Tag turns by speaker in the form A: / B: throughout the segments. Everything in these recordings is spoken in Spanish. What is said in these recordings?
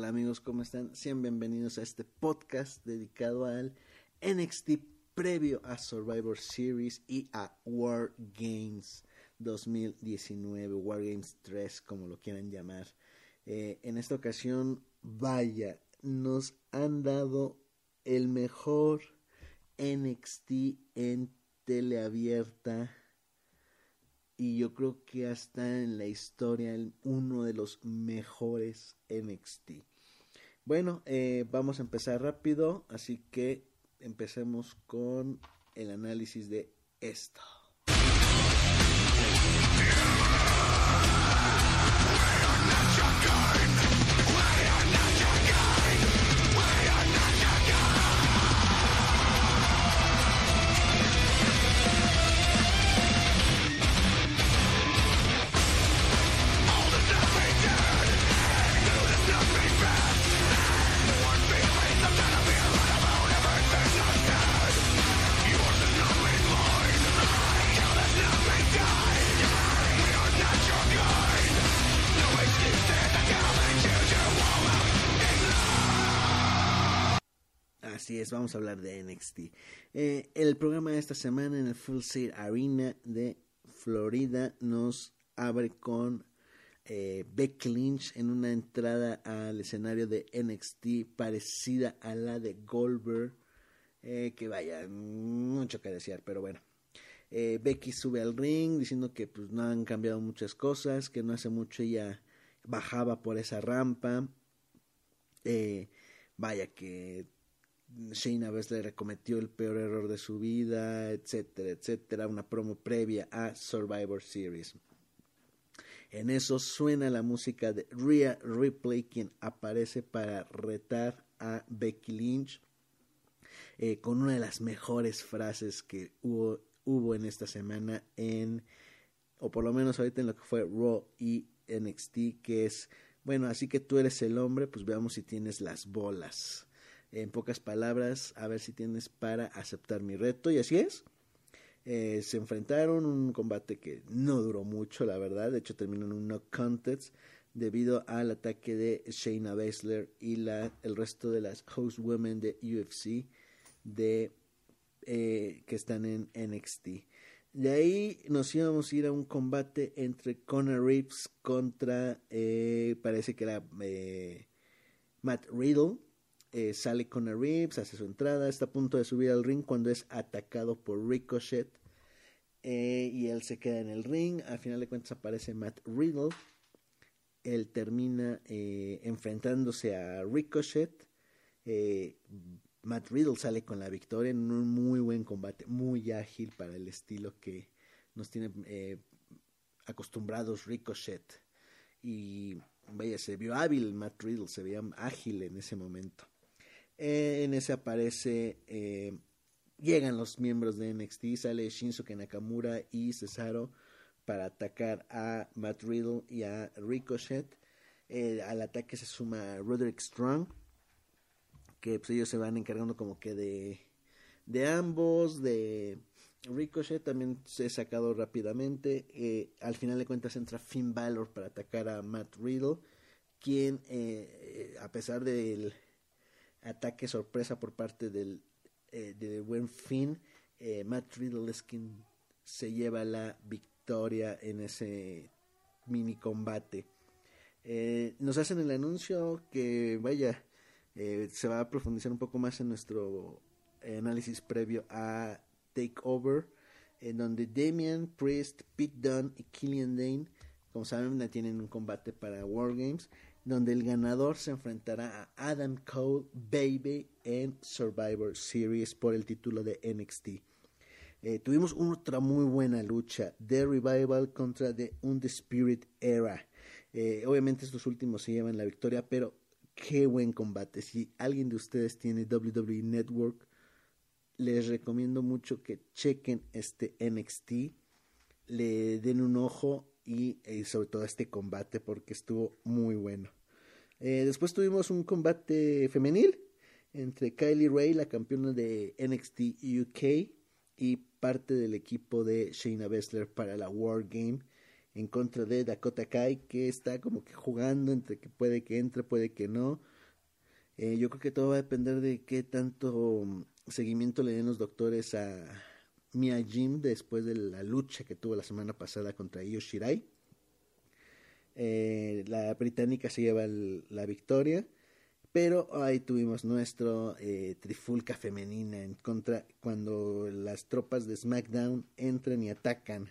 A: ¿Qué tal amigos? ¿Cómo están? Sean bienvenidos a este podcast dedicado al NXT previo a Survivor Series y a War Games 2019, War Games 3 como lo quieran llamar. Eh, en esta ocasión, vaya, nos han dado el mejor NXT en teleabierta y yo creo que hasta en la historia uno de los mejores NXT. Bueno, eh, vamos a empezar rápido, así que empecemos con el análisis de esto. Vamos a hablar de NXT. Eh, el programa de esta semana en el Full Sail Arena de Florida nos abre con eh, Becky Lynch en una entrada al escenario de NXT parecida a la de Goldberg. Eh, que vaya, mucho que desear, pero bueno. Becky sube al ring diciendo que pues no han cambiado muchas cosas, que no hace mucho ella bajaba por esa rampa. vaya que Shayna Baszler cometió el peor error de su vida, etcétera, etcétera, una promo previa a Survivor Series. En eso suena la música de Rhea Ripley, quien aparece para retar a Becky Lynch eh, con una de las mejores frases que hubo, hubo en esta semana en, o por lo menos ahorita en lo que fue Raw y NXT, que es, bueno, así que tú eres el hombre, pues veamos si tienes las bolas en pocas palabras, a ver si tienes para aceptar mi reto. Y así es. Eh, se enfrentaron un combate que no duró mucho, la verdad. De hecho, terminó en un no contest debido al ataque de Shayna Baszler y la, el resto de las host women de UFC de, eh, que están en NXT. De ahí nos íbamos a ir a un combate entre Conor Reeves contra, eh, parece que era Matt Riddle eh, sale con a Reeves, hace su entrada, está a punto de subir al ring cuando es atacado por Ricochet eh, y él se queda en el ring. Al final de cuentas aparece Matt Riddle. Él termina eh, enfrentándose a Ricochet. Matt Riddle sale con la victoria en un muy buen combate, muy ágil para el estilo que nos tiene acostumbrados Ricochet. Y vaya, se vio hábil Matt Riddle, se veía ágil en ese momento. Eh, en ese aparece, eh, llegan los miembros de NXT, sale Shinsuke Nakamura y Cesaro para atacar a Matt Riddle y a Ricochet. Eh, al ataque se suma Roderick Strong, que pues, ellos se van encargando como que de, de ambos, de Ricochet también se ha sacado rápidamente. al final de cuentas entra Finn Balor para atacar a Matt Riddle, quien a pesar del ataque sorpresa por parte del eh, de buen fin. Eh, Matt Riddle es quien se lleva la victoria en ese mini combate. Eh, nos hacen el anuncio que vaya, se va a profundizar un poco más en nuestro análisis previo a Takeover, en donde Damian, Priest, Pete Dunne y Killian Dane, como saben, tienen un combate para War Games donde el ganador se enfrentará a Adam Cole Baby en Survivor Series por el título de NXT. Eh, tuvimos otra muy buena lucha, The Revival contra The Undisputed Era. Eh, obviamente estos últimos se llevan la victoria, pero qué buen combate. Si alguien de ustedes tiene WWE Network, les recomiendo mucho que chequen este NXT, le den un ojo y eh, sobre todo este combate porque estuvo muy bueno. Eh, después tuvimos un combate femenil entre Kylie Ray, la campeona de NXT UK, y parte del equipo de Shayna Baszler para la War Game. en contra de Dakota Kai, que está como que jugando entre que puede que entre, puede que no. Eh, yo creo que todo va a depender de qué tanto seguimiento le den los doctores a Mia Jim después de la lucha que tuvo la semana pasada contra Io Shirai. Eh, la británica se lleva la victoria, pero ahí tuvimos nuestro eh, trifulca femenina en contra cuando las tropas de SmackDown entran y atacan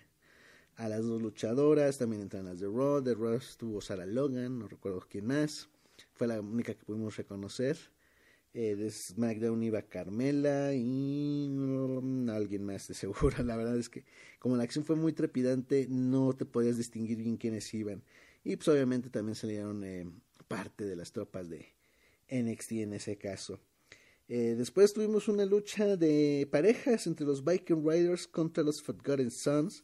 A: a las dos luchadoras, también entran las de Raw, de Raw estuvo Sarah Logan, no recuerdo quién más, fue la única que pudimos reconocer. Eh, de SmackDown iba Carmela y mm, alguien más de seguro. La verdad es que como la acción fue muy trepidante, no te podías distinguir bien quiénes iban. Y pues obviamente también salieron eh, parte de las tropas de NXT en ese caso. Eh, después tuvimos una lucha de parejas entre los Viking Riders contra los Forgotten Sons.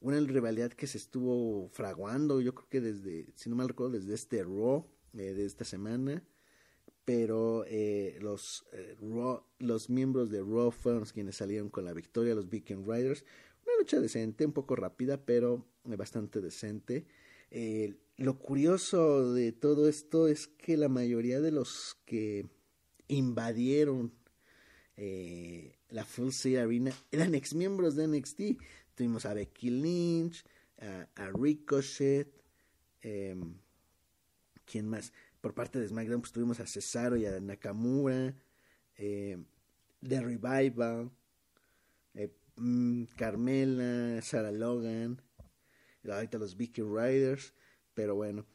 A: Una rivalidad que se estuvo fraguando, yo creo que desde, si no mal recuerdo, desde este Raw eh, de esta semana. Pero los, los miembros de Raw fueron quienes salieron con la victoria, los Viking Riders. Una lucha decente, un poco rápida, pero bastante decente. Eh, lo curioso de todo esto es que la mayoría de los que invadieron eh, la Full Sail Arena eran ex miembros de NXT. Tuvimos a Becky Lynch, a, Ricochet, em, ¿quién más? Por parte de SmackDown pues tuvimos a Cesaro y a Nakamura, The Revival, Carmela, Sarah Logan, ahorita los Vicky Riders, pero bueno.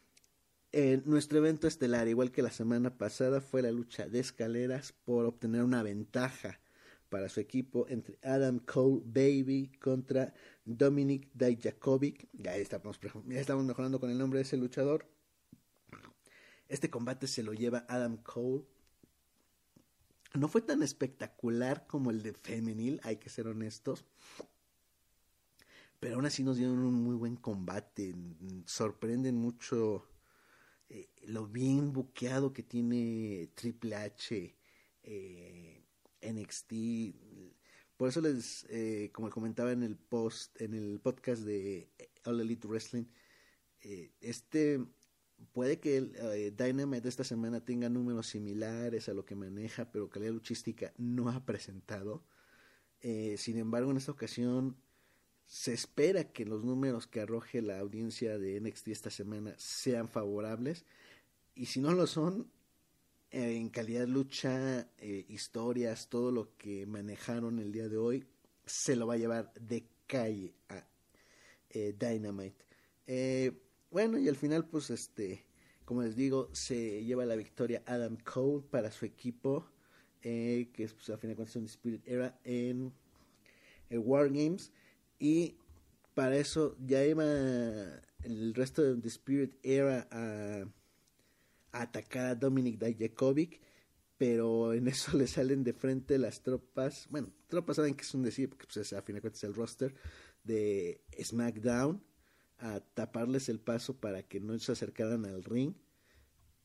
A: nuestro evento estelar, igual que la semana pasada, fue la lucha de escaleras por obtener una ventaja para su equipo entre Adam Cole Baby contra Dominic Dijakovic. Ya estamos, ya estamos mejorando con el nombre de ese luchador. Este combate se lo lleva Adam Cole. No fue tan espectacular como el de femenil, hay que ser honestos pero aún así nos dieron un muy buen combate. Sorprenden mucho eh, lo bien buqueado que tiene Triple H, eh, NXT. Por eso les, eh, como comentaba en el post, en el podcast de All Elite Wrestling, este puede que el Dynamite de esta semana tenga números similares a lo que maneja, pero calidad luchística no ha presentado. sin embargo, en esta ocasión se espera que los números que arroje la audiencia de NXT esta semana sean favorables y si no lo son, eh, en calidad lucha, eh, historias, todo lo que manejaron el día de hoy, se lo va a llevar de calle a eh, Dynamite. Bueno, y al final, pues, este, como les digo, se lleva la victoria Adam Cole para su equipo, que es, pues, a fin de cuentas, un Spirit Era en el War Games. Y para eso ya iba el resto de The Spirit Era a, atacar a Dominic Dijakovic, pero en eso le salen de frente las tropas, bueno, tropas saben que es un decir, porque pues, a fin de cuentas es el roster de SmackDown, a taparles el paso para que no se acercaran al ring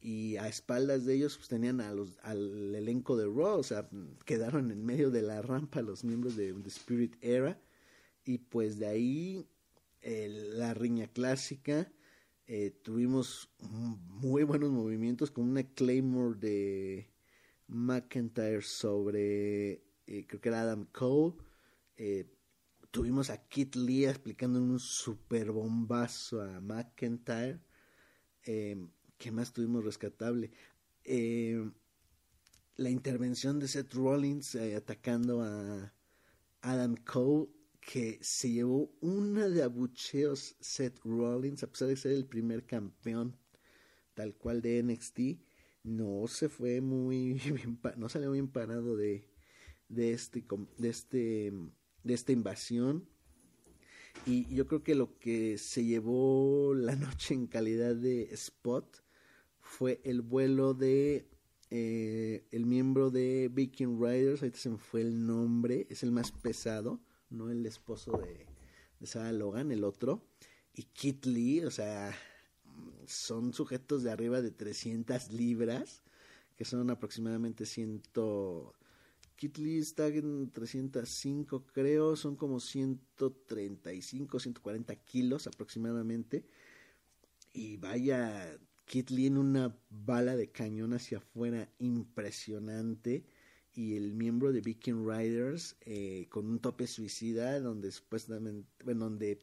A: y a espaldas de ellos pues tenían a los, al elenco de Raw, o sea, quedaron en medio de la rampa los miembros de The Spirit Era y pues de ahí la riña clásica. Eh, tuvimos muy buenos movimientos con una Claymore de McIntyre sobre, eh, creo que era Adam Cole. Eh, tuvimos a Kit Lee explicando un super bombazo a McIntyre. ¿Qué más tuvimos rescatable? la intervención de Seth Rollins atacando a Adam Cole que se llevó una de abucheos Seth Rollins, a pesar de ser el primer campeón tal cual de NXT, no se fue muy bien, no salió bien parado de, de este, de este, de esta invasión. Y yo creo que lo que se llevó la noche en calidad de spot fue el vuelo de eh, el miembro de Viking Riders, ahorita se me fue el nombre, es el más pesado, no el esposo de, de Sarah Logan, el otro, y Kit Lee, o sea, son sujetos de arriba de 300 libras, que son aproximadamente 100, Kit Lee está en 305, creo, son como 135, 140 kilos aproximadamente. Y vaya, Kit Lee en una bala de cañón hacia afuera impresionante. Y el miembro de Viking Riders eh, con un tope suicida, donde supuestamente, bueno, donde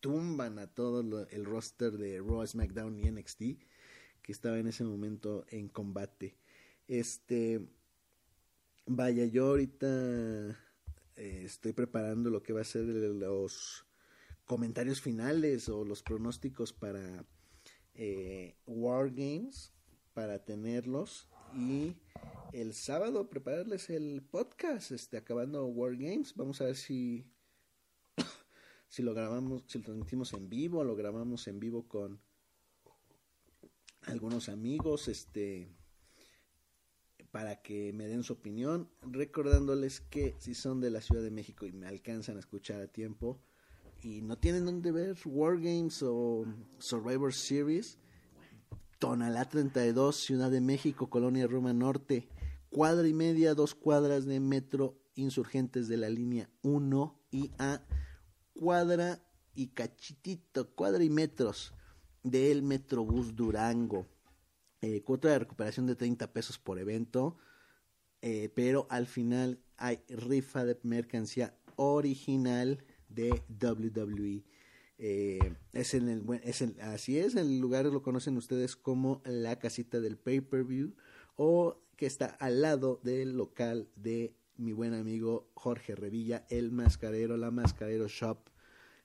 A: tumban a todo el roster de Raw, SmackDown y NXT que estaba en ese momento en combate. Este, vaya, yo ahorita eh, estoy preparando lo que va a ser los comentarios finales o los pronósticos para eh, War Games, para tenerlos y el sábado prepararles el podcast, este, acabando War Games. Vamos a ver si si lo grabamos, si lo transmitimos en vivo, lo grabamos en vivo con algunos amigos, este, para que me den su opinión, recordándoles que si son de la Ciudad de México y me alcanzan a escuchar a tiempo y no tienen dónde ver Wargames o Survivor Series, Tonalá 32, Ciudad de México, Colonia Roma Norte, cuadra y media, dos cuadras de metro insurgentes de la línea 1 y A cuadra y cachitito, cuadra y metros del Metrobús Durango. Eh, cuota de recuperación de 30 pesos por evento, eh, pero al final hay rifa de mercancía original de WWE. Eh, es en el, es en, así es, el lugar lo conocen ustedes como la casita del pay-per-view o que está al lado del local de mi buen amigo Jorge Revilla, el mascarero, la mascarero shop,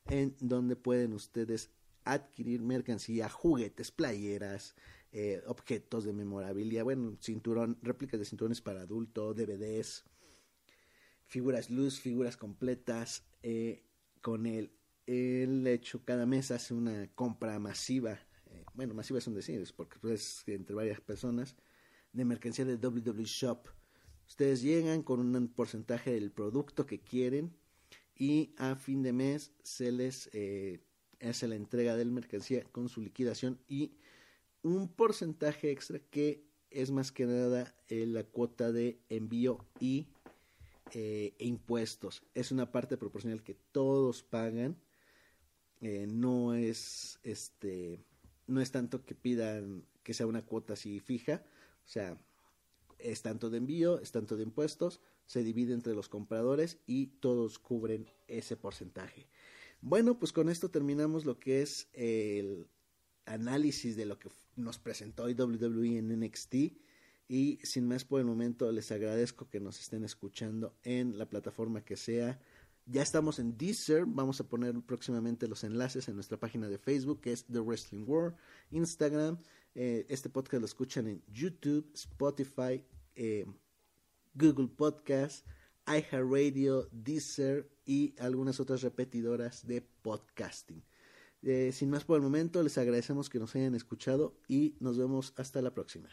A: en donde pueden ustedes adquirir mercancía, juguetes, playeras, eh, objetos de memorabilia, bueno, cinturón, réplicas de cinturones para adulto, DVDs, figuras luz, figuras completas, eh, con el, el hecho cada mes hace una compra masiva, eh, bueno, masiva son decir, porque es pues, entre varias personas, de mercancía de WWE Shop. Ustedes llegan con un porcentaje del producto que quieren y a fin de mes se les eh, hace la entrega del mercancía con su liquidación y un porcentaje extra que es más que nada eh, la cuota de envío y eh, e impuestos. Es una parte proporcional que todos pagan. no es este no es tanto que pidan que sea una cuota así fija. O sea, es tanto de envío, es tanto de impuestos, se divide entre los compradores y todos cubren ese porcentaje. Bueno, pues con esto terminamos lo que es el análisis de lo que nos presentó hoy WWE en NXT. Y sin más por el momento, les agradezco que nos estén escuchando en la plataforma que sea. Ya estamos en Deezer, vamos a poner próximamente los enlaces en nuestra página de Facebook, que es The Wrestling World, Instagram, eh, este podcast lo escuchan en YouTube, Spotify, eh, Google Podcast, iHeartRadio, Deezer y algunas otras repetidoras de podcasting. Eh, sin más por el momento, les agradecemos que nos hayan escuchado y nos vemos hasta la próxima.